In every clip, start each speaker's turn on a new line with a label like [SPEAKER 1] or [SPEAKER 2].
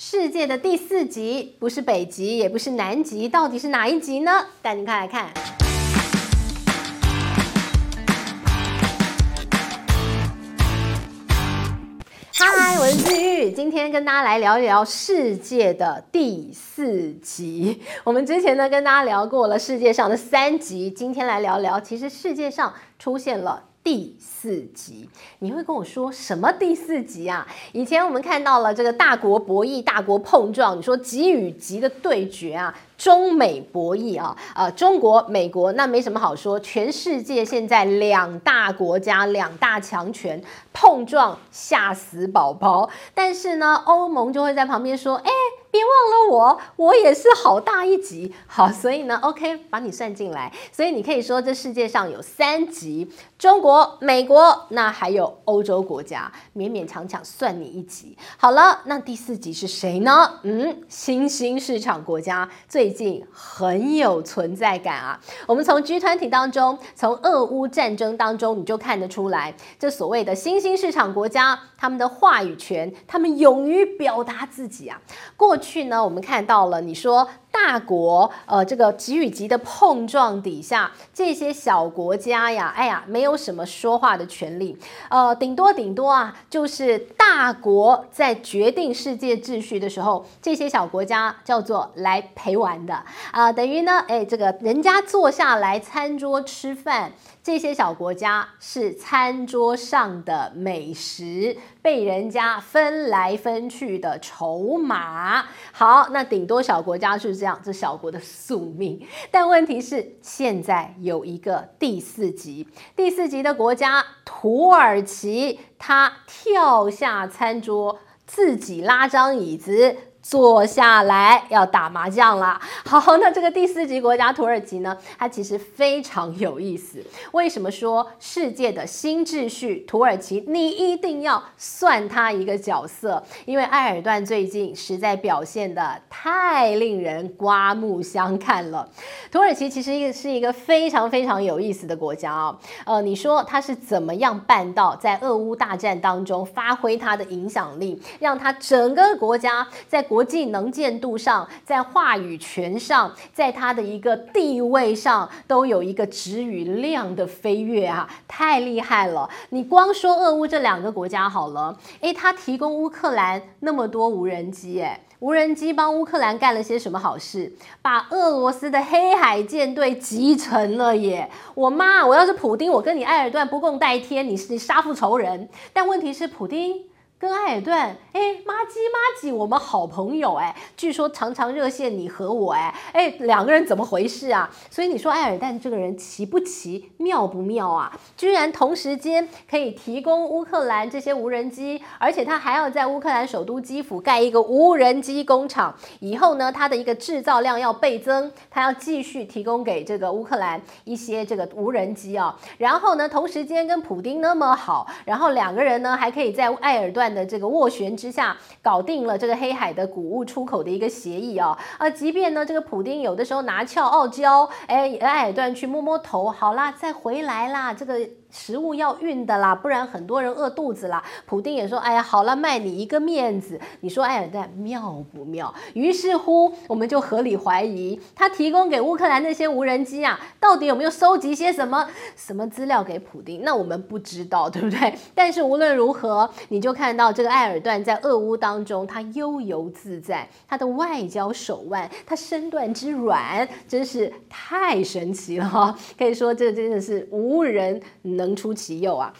[SPEAKER 1] 世界的第四极不是北极，也不是南极，到底是哪一极呢？带您看来看。嗨，我是姿玉，今天跟大家来聊一聊世界的第四极。我们之前呢跟大家聊过了世界上的三极，今天来聊聊，其实世界上出现了。第四集，你会跟我说什么第四集啊？以前我们看到了这个大国博弈、大国碰撞，你说极与极的对决啊，中美博弈啊，呃，中国、美国那没什么好说，全世界现在两大国家、两大强权碰撞，吓死宝宝。但是呢，欧盟就会在旁边说，哎。别忘了我，我也是好大一级。好，所以呢，OK，把你算进来。所以你可以说，这世界上有三极：中国、美国，那还有欧洲国家，勉勉强强算你一极。好了，那第四极是谁呢？嗯，新兴市场国家最近很有存在感啊。我们从 G 团体当中，从俄乌战争当中，你就看得出来，这所谓的新兴市场国家，他们的话语权，他们勇于表达自己啊。过去去呢，我们看到了你说大国，呃，这个极与极的碰撞底下，这些小国家呀，哎呀，没有什么说话的权利，呃，顶多顶多啊，就是大国在决定世界秩序的时候，这些小国家叫做来陪玩的啊，等于呢，哎，这个人家坐下来餐桌吃饭。这些小国家是餐桌上的美食，被人家分来分去的筹码。好，那顶多小国家是这样，这小国的宿命。但问题是，现在有一个第四级，第四级的国家土耳其，他跳下餐桌，自己拉张椅子。坐下来要打麻将了。好，那这个第四级国家土耳其呢，它其实非常有意思。为什么说世界的新秩序，土耳其你一定要算它一个角色？因为埃尔段最近实在表现得太令人刮目相看了。土耳其其实是一个非常非常有意思的国家啊。呃，你说它是怎么样办到在俄乌大战当中发挥它的影响力，让它整个国家在国际能见度上，在话语权上，在他的一个地位上，都有一个质与量的飞跃啊，太厉害了！你光说俄乌这两个国家好了，诶，他提供乌克兰那么多无人机，诶，无人机帮乌克兰干了些什么好事？把俄罗斯的黑海舰队击沉了耶！我妈，我要是普丁，我跟你埃尔段不共戴天，你是杀父仇人。但问题是，普丁。跟埃尔段，哎，麻吉麻吉，我们好朋友哎，据说常常热线你和我哎，哎，两个人怎么回事啊？所以你说埃尔段这个人奇不奇，妙不妙啊？居然同时间可以提供乌克兰这些无人机，而且他还要在乌克兰首都基辅盖一个无人机工厂，以后呢，他的一个制造量要倍增，他要继续提供给这个乌克兰一些这个无人机啊。然后呢，同时间跟普丁那么好，然后两个人呢还可以在埃尔段。的这个斡旋之下，搞定了这个黑海的谷物出口的一个协议啊啊！即便呢，这个普丁有的时候拿翘傲娇，哎，矮矮段去摸摸头，好啦，再回来啦，这个。食物要运的啦，不然很多人饿肚子啦。普丁也说：“哎呀，好了，卖你一个面子。”你说埃尔段妙不妙？于是乎，我们就合理怀疑他提供给乌克兰那些无人机啊，到底有没有收集些什么什么资料给普丁？那我们不知道，对不对？但是无论如何，你就看到这个埃尔段在俄乌当中，他悠游自在，他的外交手腕，他身段之软，真是太神奇了哈！可以说，这真的是无人。能出其右啊！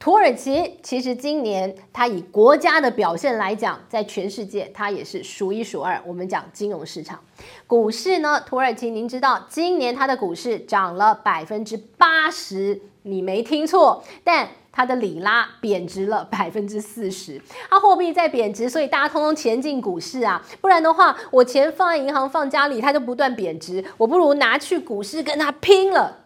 [SPEAKER 1] 土耳其其实今年它以国家的表现来讲，在全世界它也是数一数二。我们讲金融市场，股市呢，土耳其您知道，今年它的股市涨了百分之八十，你没听错。但它的里拉贬值了百分之四十，它货币在贬值，所以大家通通钱进股市啊，不然的话，我钱放在银行放家里，它就不断贬值，我不如拿去股市跟它拼了。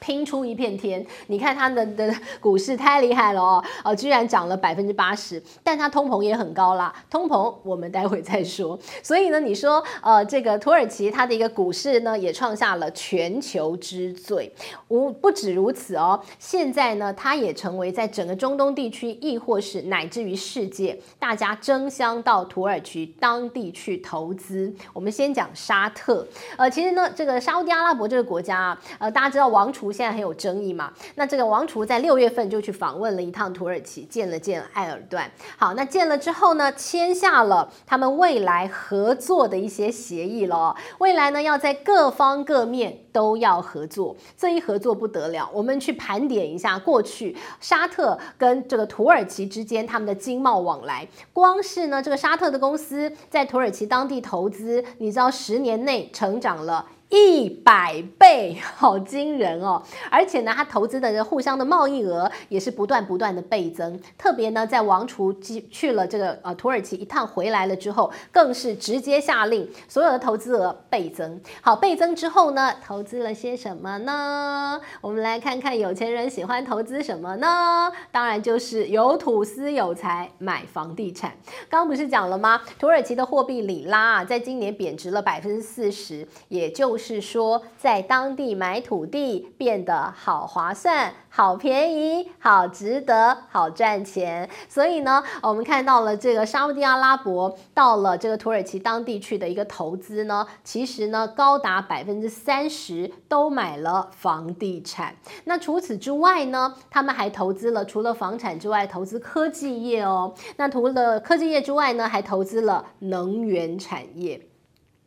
[SPEAKER 1] 拼出一片天，你看它的的股市太厉害了哦，呃，居然涨了百分之八十，但它通膨也很高啦，通膨我们待会再说。所以呢，你说呃，这个土耳其它的一个股市呢，也创下了全球之最。无不止如此哦，现在呢，它也成为在整个中东地区，亦或是乃至于世界，大家争相到土耳其当地去投资。我们先讲沙特，呃，其实呢，这个沙乌地阿拉伯这个国家啊，呃，大家知道王储。现在很有争议嘛？那这个王储在六月份就去访问了一趟土耳其，见了见埃尔段。好，那见了之后呢，签下了他们未来合作的一些协议了。未来呢，要在各方各面都要合作。这一合作不得了，我们去盘点一下过去沙特跟这个土耳其之间他们的经贸往来。光是呢，这个沙特的公司在土耳其当地投资，你知道十年内成长了。一百倍，好惊人哦！而且呢，他投资的互相的贸易额也是不断不断的倍增。特别呢，在王储去去了这个呃土耳其一趟回来了之后，更是直接下令所有的投资额倍增。好，倍增之后呢，投资了些什么呢？我们来看看有钱人喜欢投资什么呢？当然就是有土斯有财买房地产。刚刚不是讲了吗？土耳其的货币里拉啊，在今年贬值了百分之四十，也就。是说，在当地买土地变得好划算、好便宜、好值得、好赚钱。所以呢，我们看到了这个沙乌地阿拉伯到了这个土耳其当地去的一个投资呢，其实呢高达百分之三十都买了房地产。那除此之外呢，他们还投资了除了房产之外，投资科技业哦。那除了科技业之外呢，还投资了能源产业。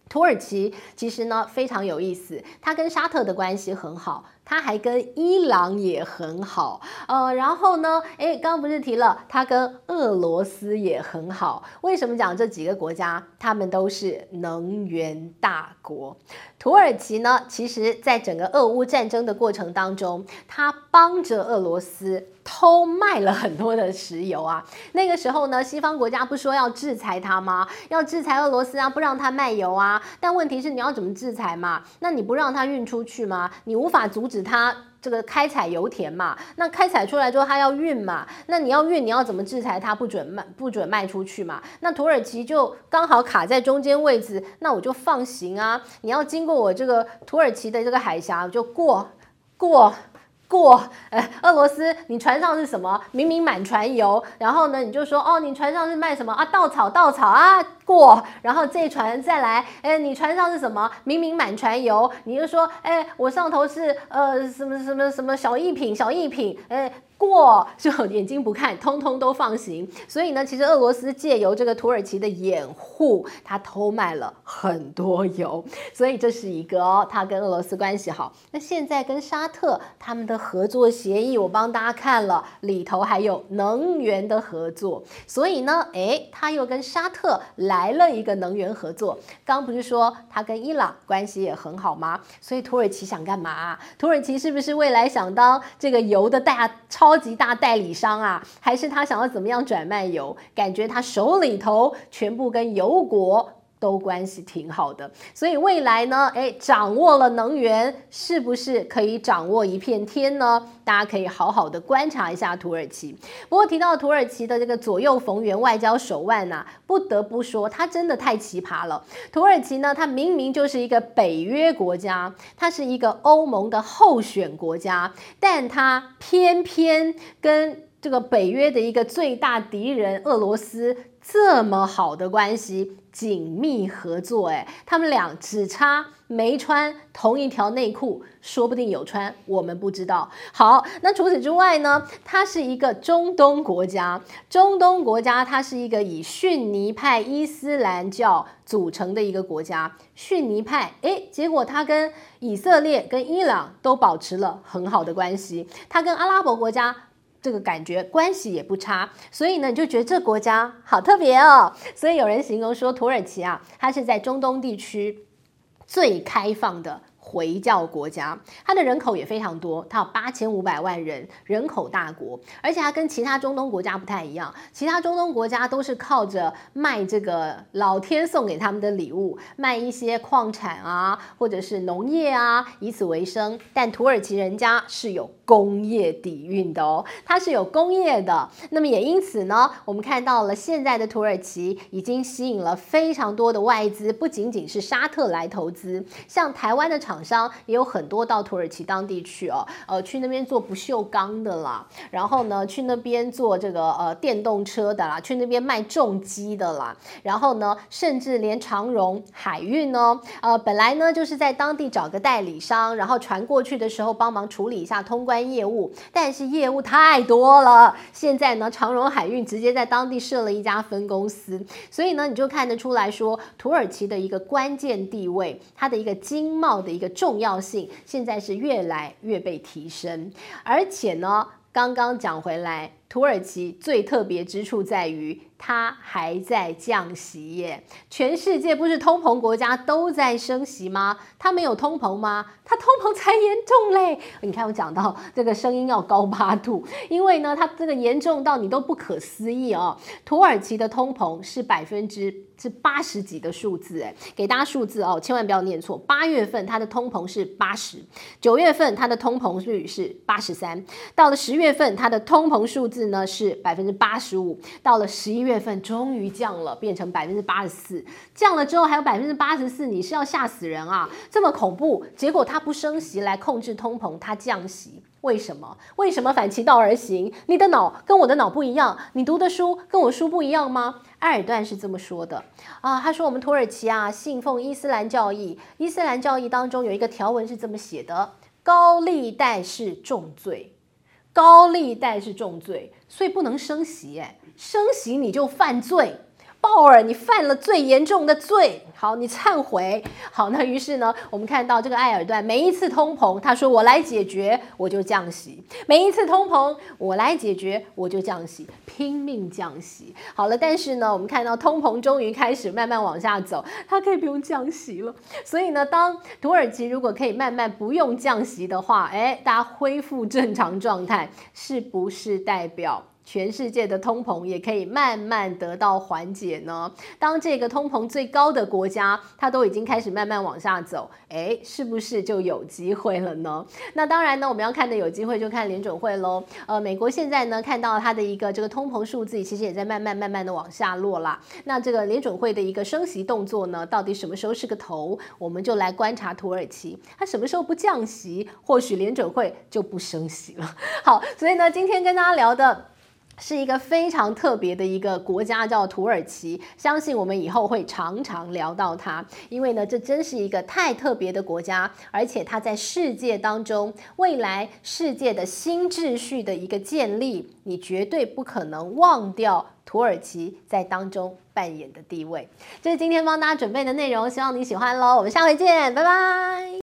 [SPEAKER 1] 土耳其其实呢非常有意思，它跟沙特的关系很好。他还跟伊朗也很好，呃，然后呢，诶，刚刚不是提了，他跟俄罗斯也很好。为什么讲这几个国家？他们都是能源大国。土耳其呢，其实在整个俄乌战争的过程当中，他帮着俄罗斯偷卖了很多的石油啊。那个时候呢，西方国家不说要制裁他吗？要制裁俄罗斯啊，不让他卖油啊。但问题是，你要怎么制裁嘛？那你不让他运出去吗？你无法阻止。指他这个开采油田嘛，那开采出来之后他要运嘛，那你要运，你要怎么制裁他不准卖，不准卖出去嘛？那土耳其就刚好卡在中间位置，那我就放行啊，你要经过我这个土耳其的这个海峡，我就过过。过，呃，俄罗斯，你船上是什么？明明满船油，然后呢，你就说，哦，你船上是卖什么啊？稻草，稻草啊，过，然后这船再来，哎，你船上是什么？明明满船油，你就说，哎，我上头是呃什么什么什么小艺品，小艺品，哎。过就眼睛不看，通通都放行。所以呢，其实俄罗斯借由这个土耳其的掩护，他偷卖了很多油。所以这是一个哦，他跟俄罗斯关系好。那现在跟沙特他们的合作协议，我帮大家看了，里头还有能源的合作。所以呢，诶，他又跟沙特来来了一个能源合作。刚不是说他跟伊朗关系也很好吗？所以土耳其想干嘛？土耳其是不是未来想当这个油的大？超级大代理商啊，还是他想要怎么样转卖油？感觉他手里头全部跟油国都关系挺好的，所以未来呢，诶，掌握了能源，是不是可以掌握一片天呢？大家可以好好的观察一下土耳其。不过提到土耳其的这个左右逢源外交手腕呐、不得不说，它真的太奇葩了。土耳其呢，它明明就是一个北约国家，它是一个欧盟的候选国家，但它偏偏跟这个北约的一个最大敌人俄罗斯。这么好的关系，紧密合作，哎，他们俩只差没穿同一条内裤，说不定有穿，我们不知道。好，那除此之外呢？它是一个中东国家，中东国家，它是一个以逊尼派伊斯兰教组成的一个国家。逊尼派，哎，结果它跟以色列、跟伊朗都保持了很好的关系，它跟阿拉伯国家。这个感觉关系也不差，所以呢，你就觉得这国家好特别哦。所以有人形容说，土耳其啊，它是在中东地区最开放的回教国家，它的人口也非常多，它有八千五百万人，人口大国，而且它跟其他中东国家不太一样，其他中东国家都是靠着卖这个老天送给他们的礼物，卖一些矿产啊，或者是农业啊，以此为生。但土耳其人家是有工业底蕴的哦，它是有工业的。那么也因此呢，我们看到了现在的土耳其已经吸引了非常多的外资，不仅仅是沙特来投资，像台湾的厂。厂商也有很多到土耳其当地去哦，呃，去那边做不锈钢的啦，然后呢，去那边做这个呃电动车的啦，去那边卖重机的啦，然后呢，甚至连长荣海运呢，呃，本来呢就是在当地找个代理商，然后船过去的时候帮忙处理一下通关业务，但是业务太多了，现在呢，长荣海运直接在当地设了一家分公司，所以呢，你就看得出来说，土耳其的一个关键地位，它的一个经贸的一。的重要性现在是越来越被提升，而且呢，刚刚讲回来，土耳其最特别之处在于。它还在降息耶！全世界不是通膨国家都在升息吗？它没有通膨吗？它通膨才严重嘞！你看我讲到这个声音要高八度，因为呢，它这个严重到你都不可思议哦。土耳其的通膨是百分之是八十几的数字，哎，给大家数字哦，千万不要念错。八月份它的通膨是八十，九月份它的通膨率是八十三，到了十月份它的通膨数字呢是百分之八十五，到了十一月。份终于降了，变成百分之八十四。降了之后还有百分之八十四，你是要吓死人啊！这么恐怖，结果他不升息来控制通膨，他降息，为什么？为什么反其道而行？你的脑跟我的脑不一样，你读的书跟我书不一样吗？埃尔段是这么说的啊，他说我们土耳其啊信奉伊斯兰教义，伊斯兰教义当中有一个条文是这么写的：高利贷是重罪，高利贷是重罪，所以不能升息，哎。升息你就犯罪，鲍尔，你犯了最严重的罪。好，你忏悔。好，那于是呢，我们看到这个埃尔段每一次通膨，他说我来解决，我就降息；每一次通膨，我来解决，我就降息，拼命降息。好了，但是呢，我们看到通膨终于开始慢慢往下走，它可以不用降息了。所以呢，当土耳其如果可以慢慢不用降息的话，哎，大家恢复正常状态，是不是代表？全世界的通膨也可以慢慢得到缓解呢。当这个通膨最高的国家，它都已经开始慢慢往下走，诶，是不是就有机会了呢？那当然呢，我们要看的有机会就看联准会喽。呃，美国现在呢看到它的一个这个通膨数字，其实也在慢慢慢慢的往下落啦。那这个联准会的一个升息动作呢，到底什么时候是个头？我们就来观察土耳其，它什么时候不降息，或许联准会就不升息了。好，所以呢，今天跟大家聊的。是一个非常特别的一个国家，叫土耳其。相信我们以后会常常聊到它，因为呢，这真是一个太特别的国家，而且它在世界当中，未来世界的新秩序的一个建立，你绝对不可能忘掉土耳其在当中扮演的地位。这是今天帮大家准备的内容，希望你喜欢喽。我们下回见，拜拜。